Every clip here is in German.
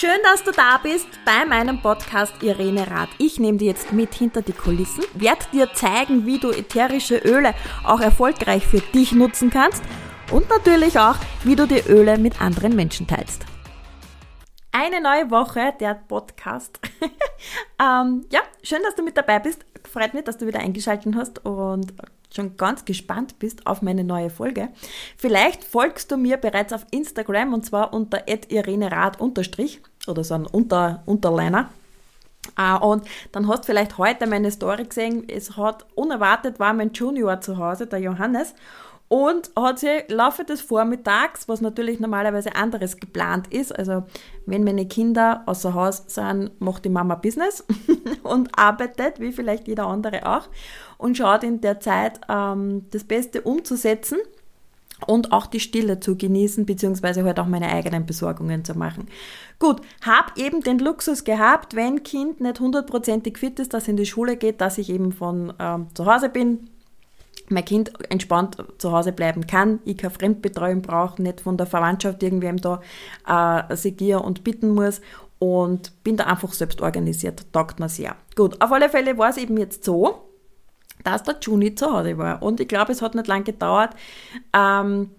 Schön, dass du da bist bei meinem Podcast Irene Rath. Ich nehme dir jetzt mit hinter die Kulissen, werde dir zeigen, wie du ätherische Öle auch erfolgreich für dich nutzen kannst und natürlich auch, wie du die Öle mit anderen Menschen teilst. Eine neue Woche, der Podcast. ähm, ja, schön, dass du mit dabei bist. Freut mich, dass du wieder eingeschaltet hast und schon ganz gespannt bist auf meine neue Folge. Vielleicht folgst du mir bereits auf Instagram und zwar unter irenerad oder so ein Unter Unterliner. Uh, und dann hast vielleicht heute meine Story gesehen. Es hat unerwartet war mein Junior zu Hause, der Johannes, und hat sie Laufe des Vormittags, was natürlich normalerweise anderes geplant ist, also wenn meine Kinder außer Haus sind, macht die Mama Business und arbeitet, wie vielleicht jeder andere auch, und schaut in der Zeit ähm, das Beste umzusetzen und auch die Stille zu genießen, beziehungsweise halt auch meine eigenen Besorgungen zu machen. Gut, hab eben den Luxus gehabt, wenn Kind nicht hundertprozentig fit ist, dass in die Schule geht, dass ich eben von ähm, zu Hause bin, mein Kind entspannt zu Hause bleiben kann, ich keine Fremdbetreuung brauche, nicht von der Verwandtschaft irgendwem da äh, segieren und bitten muss und bin da einfach selbst organisiert, taugt mir sehr. Gut, auf alle Fälle war es eben jetzt so, dass der Juni zu Hause war und ich glaube, es hat nicht lange gedauert. Ähm,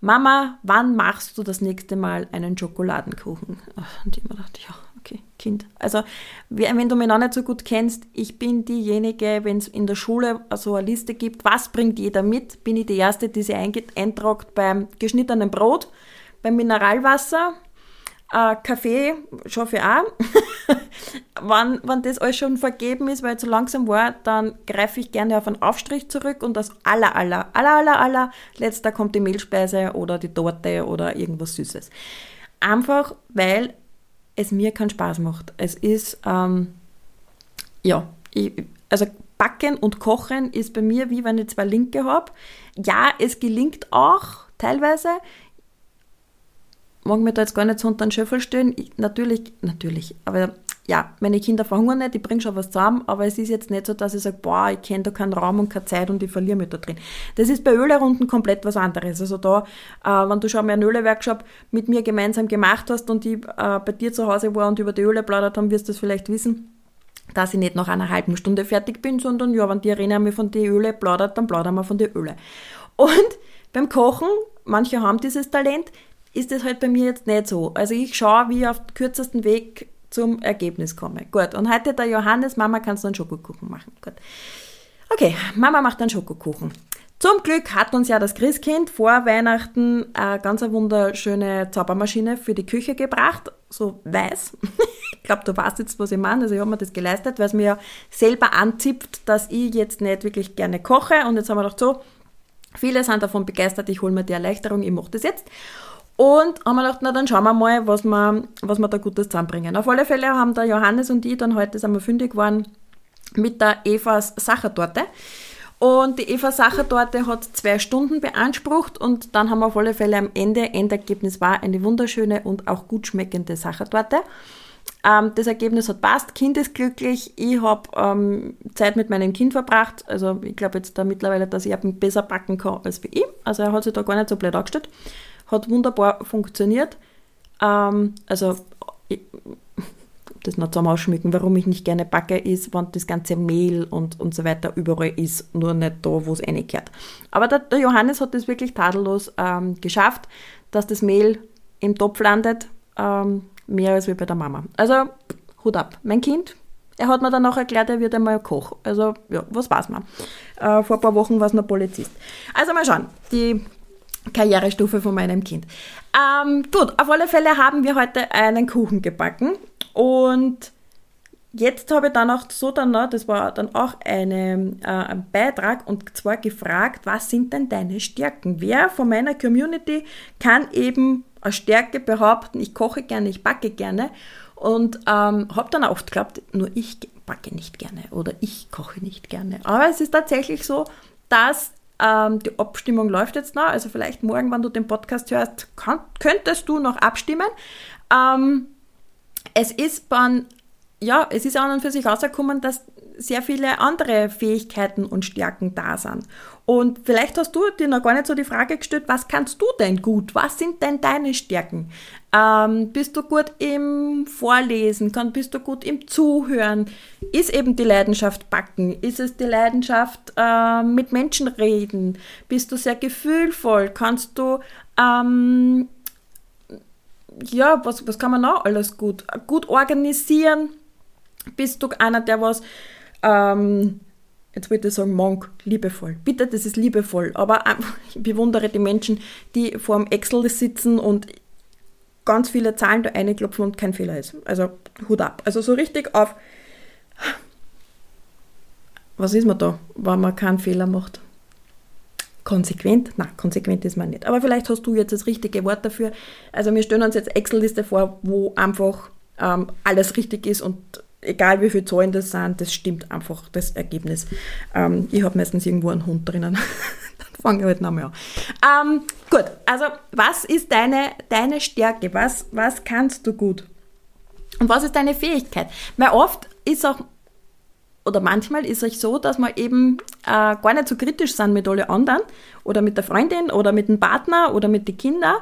Mama, wann machst du das nächste Mal einen Schokoladenkuchen? Und ich mir dachte, ja, okay, Kind. Also, wenn du mich noch nicht so gut kennst, ich bin diejenige, wenn es in der Schule so eine Liste gibt, was bringt jeder mit, bin ich die Erste, die sie eintragt beim geschnittenen Brot, beim Mineralwasser, äh, Kaffee schaffe ich auch. wenn, wenn das alles schon vergeben ist, weil es so langsam war, dann greife ich gerne auf einen Aufstrich zurück und das aller, aller, aller, aller, aller letzter kommt die Mehlspeise oder die Torte oder irgendwas Süßes. Einfach, weil es mir keinen Spaß macht. Es ist, ähm, ja, ich, also Backen und Kochen ist bei mir wie wenn ich zwei Linke habe. Ja, es gelingt auch teilweise. Mag mir da jetzt gar nicht so unter den Schöffel stellen. Ich, natürlich, natürlich, aber ja, meine Kinder verhungern nicht, ich bringe schon was zusammen, aber es ist jetzt nicht so, dass ich sage, boah, ich kenne da keinen Raum und keine Zeit und ich verliere mich da drin. Das ist bei Ölerunden komplett was anderes. Also da, äh, wenn du schon mal einen Öleworkshop mit mir gemeinsam gemacht hast und ich äh, bei dir zu Hause war und über die Öle plaudert haben, wirst du das vielleicht wissen, dass ich nicht nach einer halben Stunde fertig bin, sondern ja, wenn die Arena mir von den Öle plaudert, dann plaudern wir von den Öle. Und beim Kochen, manche haben dieses Talent, ist das halt bei mir jetzt nicht so. Also ich schaue, wie ich auf kürzesten Weg zum Ergebnis komme. Gut, und heute der Johannes, Mama, kannst du einen Schokokuchen machen. Gut. Okay, Mama macht einen Schokokuchen. Zum Glück hat uns ja das Christkind vor Weihnachten eine ganz wunderschöne Zaubermaschine für die Küche gebracht, so weiß. ich glaube, du weißt jetzt, was ich meine. Also ich habe mir das geleistet, weil es mir ja selber anzipft, dass ich jetzt nicht wirklich gerne koche. Und jetzt haben wir gedacht, so, viele sind davon begeistert, ich hole mir die Erleichterung, ich mache das jetzt. Und haben wir gedacht, na dann schauen wir mal, was wir, was wir da Gutes zusammenbringen. Auf alle Fälle haben der Johannes und ich dann heute sind wir fündig geworden mit der Evas Sachertorte. Und die Eva Sachertorte hat zwei Stunden beansprucht und dann haben wir auf alle Fälle am Ende, Endergebnis war eine wunderschöne und auch gut schmeckende Sachertorte. Ähm, das Ergebnis hat passt, Kind ist glücklich, ich habe ähm, Zeit mit meinem Kind verbracht, also ich glaube jetzt da mittlerweile, dass ich besser backen kann als wie ich, also er hat sich da gar nicht so blöd angestellt hat wunderbar funktioniert. Ähm, also, ich, das noch zusammen ausschmücken, warum ich nicht gerne backe, ist, wenn das ganze Mehl und, und so weiter überall ist, nur nicht da, wo es reingehört. Aber der, der, Johannes hat das wirklich tadellos ähm, geschafft, dass das Mehl im Topf landet, ähm, mehr als wie bei der Mama. Also, Hut ab. Mein Kind, er hat mir dann auch erklärt, er wird einmal Koch. Also, ja, was weiß man. Äh, vor ein paar Wochen war es noch Polizist. Also, mal schauen. Die Karrierestufe von meinem Kind. Ähm, gut, auf alle Fälle haben wir heute einen Kuchen gebacken und jetzt habe ich dann auch so dann noch, das war dann auch eine, äh, ein Beitrag und zwar gefragt, was sind denn deine Stärken? Wer von meiner Community kann eben als Stärke behaupten, ich koche gerne, ich backe gerne und ähm, habe dann oft geglaubt, nur ich backe nicht gerne oder ich koche nicht gerne. Aber es ist tatsächlich so, dass ähm, die Abstimmung läuft jetzt noch, also vielleicht morgen, wenn du den Podcast hörst, kann, könntest du noch abstimmen. Ähm, es ist dann, ja, es ist an und für sich rausgekommen, dass sehr viele andere Fähigkeiten und Stärken da sind. Und vielleicht hast du dir noch gar nicht so die Frage gestellt, was kannst du denn gut? Was sind denn deine Stärken? Ähm, bist du gut im Vorlesen? Kann, bist du gut im Zuhören? Ist eben die Leidenschaft backen? Ist es die Leidenschaft äh, mit Menschen reden? Bist du sehr gefühlvoll? Kannst du ähm, ja, was, was kann man noch alles gut? Gut organisieren. Bist du einer, der was, ähm, jetzt würde ich sagen, Monk, liebevoll. Bitte, das ist liebevoll. Aber ich bewundere die Menschen, die vor dem Excel sitzen und ganz viele Zahlen da reinklopfen und kein Fehler ist. Also Hut ab. Also so richtig auf, was ist man da, wenn man keinen Fehler macht? Konsequent? Na, konsequent ist man nicht. Aber vielleicht hast du jetzt das richtige Wort dafür. Also wir stellen uns jetzt Excel-Liste vor, wo einfach ähm, alles richtig ist und egal wie viele Zahlen das sind, das stimmt einfach das Ergebnis. Ähm, ich habe meistens irgendwo einen Hund drinnen. Dann fange ich halt nochmal an. Ähm, gut, also was ist deine, deine Stärke? Was, was kannst du gut? Und was ist deine Fähigkeit? Weil oft ist auch oder manchmal ist es so, dass man eben äh, gar nicht so kritisch sind mit allen anderen oder mit der Freundin oder mit dem Partner oder mit den Kindern,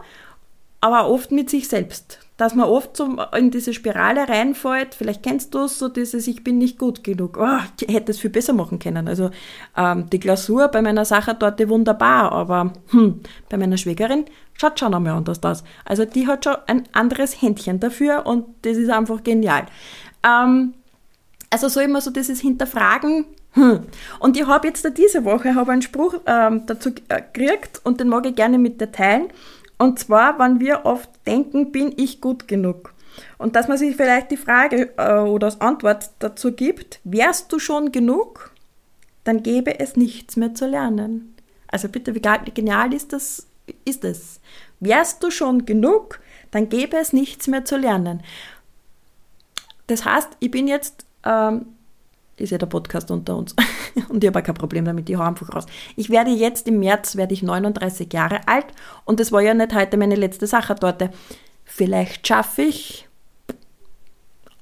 aber oft mit sich selbst. Dass man oft so in diese Spirale reinfällt, vielleicht kennst du es, so dieses Ich bin nicht gut genug. Oh, ich hätte es viel besser machen können. Also ähm, die Glasur bei meiner Sache dort wunderbar, aber hm, bei meiner Schwägerin schaut schon einmal anders aus. Also die hat schon ein anderes Händchen dafür und das ist einfach genial. Ähm, also so immer so dieses Hinterfragen. Hm. Und ich habe jetzt diese Woche hab einen Spruch ähm, dazu äh, gekriegt und den mag ich gerne mit dir teilen. Und zwar, wenn wir oft denken, bin ich gut genug? Und dass man sich vielleicht die Frage äh, oder als Antwort dazu gibt, wärst du schon genug? Dann gäbe es nichts mehr zu lernen. Also bitte, wie genial ist das? Ist es? Wärst du schon genug? Dann gäbe es nichts mehr zu lernen. Das heißt, ich bin jetzt ähm, ist ja der Podcast unter uns. und ich habe kein Problem damit, ich hau einfach raus. Ich werde jetzt im März, werde ich 39 Jahre alt und das war ja nicht heute meine letzte Sachertorte. Vielleicht schaffe ich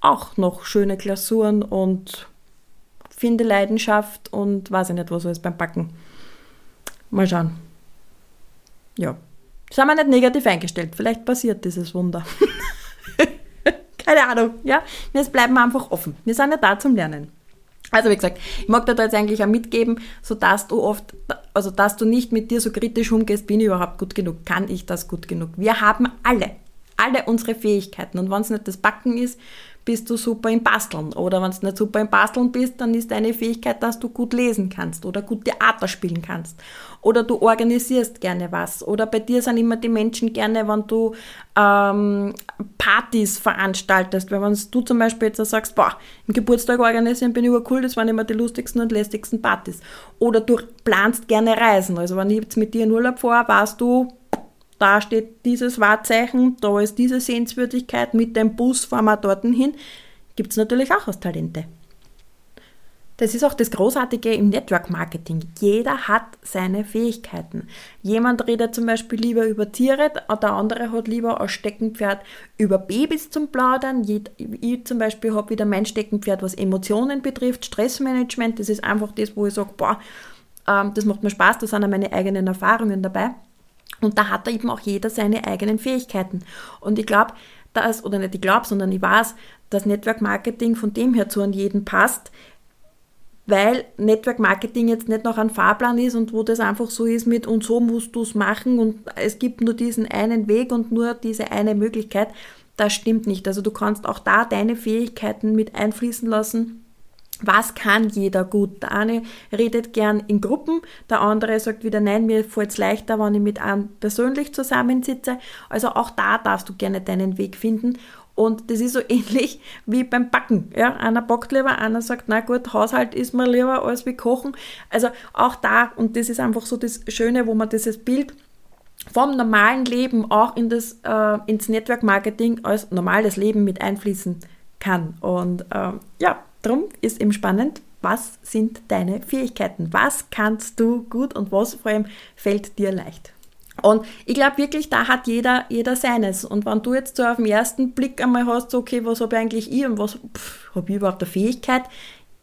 auch noch schöne Glasuren und finde Leidenschaft und weiß ich nicht, was alles beim Backen. Mal schauen. Ja. Sind wir nicht negativ eingestellt. Vielleicht passiert dieses Wunder. Keine Ahnung, ja. Wir bleiben einfach offen. Wir sind ja da zum Lernen. Also wie gesagt, ich mag dir da jetzt eigentlich auch mitgeben, so dass du oft, also dass du nicht mit dir so kritisch umgehst, bin ich überhaupt gut genug, kann ich das gut genug. Wir haben alle, alle unsere Fähigkeiten und wenn es nicht das Backen ist, bist du super im Basteln. Oder wenn du nicht super im Basteln bist, dann ist deine Fähigkeit, dass du gut lesen kannst oder gut Theater spielen kannst. Oder du organisierst gerne was. Oder bei dir sind immer die Menschen gerne, wenn du ähm, Partys veranstaltest. Weil wenn du zum Beispiel jetzt sagst, boah, im Geburtstag organisieren bin ich cool, das waren immer die lustigsten und lästigsten Partys. Oder du planst gerne Reisen. Also wenn ich jetzt mit dir in Urlaub fahre, warst du da steht dieses Wahrzeichen, da ist diese Sehenswürdigkeit, mit dem Bus fahren wir dorthin hin, gibt es natürlich auch als Talente. Das ist auch das Großartige im Network Marketing. Jeder hat seine Fähigkeiten. Jemand redet zum Beispiel lieber über Tiere, der andere hat lieber als Steckenpferd über Babys zum Plaudern. Ich zum Beispiel habe wieder mein Steckenpferd, was Emotionen betrifft, Stressmanagement. Das ist einfach das, wo ich sage, boah, ähm, das macht mir Spaß, da sind meine eigenen Erfahrungen dabei. Und da hat eben auch jeder seine eigenen Fähigkeiten. Und ich glaube, dass, oder nicht ich glaube, sondern ich weiß, dass Network Marketing von dem her zu an jeden passt, weil Network Marketing jetzt nicht noch ein Fahrplan ist und wo das einfach so ist mit und so musst du es machen und es gibt nur diesen einen Weg und nur diese eine Möglichkeit. Das stimmt nicht. Also du kannst auch da deine Fähigkeiten mit einfließen lassen was kann jeder gut? Der eine redet gern in Gruppen, der andere sagt wieder, nein, mir fällt es leichter, wenn ich mit einem persönlich zusammensitze. Also auch da darfst du gerne deinen Weg finden. Und das ist so ähnlich wie beim Backen. Ja, einer backt lieber, einer sagt, na gut, Haushalt ist mir lieber als wie Kochen. Also auch da, und das ist einfach so das Schöne, wo man dieses Bild vom normalen Leben auch in das, äh, ins Network Marketing als normales Leben mit einfließen kann. Und äh, ja, Darum ist eben spannend, was sind deine Fähigkeiten? Was kannst du gut und was vor allem fällt dir leicht? Und ich glaube wirklich, da hat jeder, jeder seines. Und wenn du jetzt so auf den ersten Blick einmal hast, okay, was habe ich eigentlich ich und was habe ich überhaupt der Fähigkeit?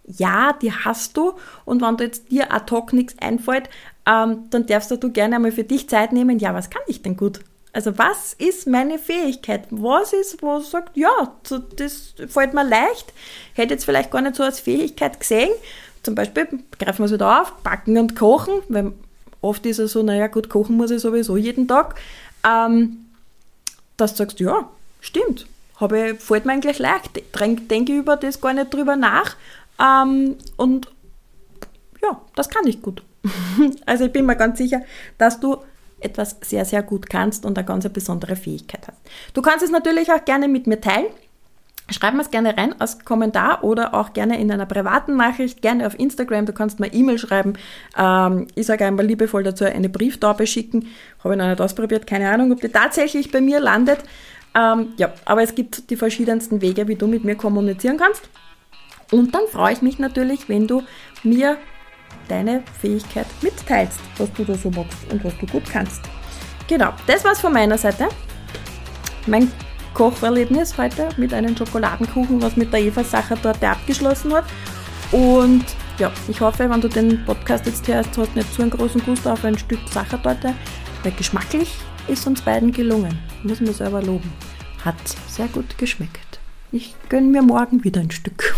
Ja, die hast du. Und wenn du jetzt dir ad hoc nichts einfällt, ähm, dann darfst du gerne einmal für dich Zeit nehmen. Ja, was kann ich denn gut? Also was ist meine Fähigkeit? Was ist, wo sagt, ja, das fällt mir leicht. Hätte jetzt vielleicht gar nicht so als Fähigkeit gesehen. Zum Beispiel greifen wir es wieder auf, backen und kochen, weil oft ist es so, naja gut, kochen muss ich sowieso jeden Tag. Ähm, dass du sagst, ja, stimmt, habe, fällt mir eigentlich leicht, denke über das gar nicht drüber nach ähm, und ja, das kann ich gut. also ich bin mir ganz sicher, dass du etwas sehr, sehr gut kannst und eine ganz besondere Fähigkeit hast. Du kannst es natürlich auch gerne mit mir teilen. Schreib mir es gerne rein als Kommentar oder auch gerne in einer privaten Nachricht, gerne auf Instagram. Du kannst mir E-Mail schreiben. Ähm, ich sage einmal liebevoll dazu eine Brieftaube schicken. Habe ich noch nicht ausprobiert, keine Ahnung, ob die tatsächlich bei mir landet. Ähm, ja, aber es gibt die verschiedensten Wege, wie du mit mir kommunizieren kannst. Und dann freue ich mich natürlich, wenn du mir deine Fähigkeit mitteilst, was du da so machst und was du gut kannst. Genau, das war's von meiner Seite. Mein Kocherlebnis heute mit einem Schokoladenkuchen, was mit der Eva Sachertorte abgeschlossen hat. Und ja, ich hoffe, wenn du den Podcast jetzt hörst, hast nicht so einen großen Gust auf ein Stück Sachertorte, weil geschmacklich ist uns beiden gelungen. Muss man selber loben. Hat sehr gut geschmeckt. Ich gönne mir morgen wieder ein Stück.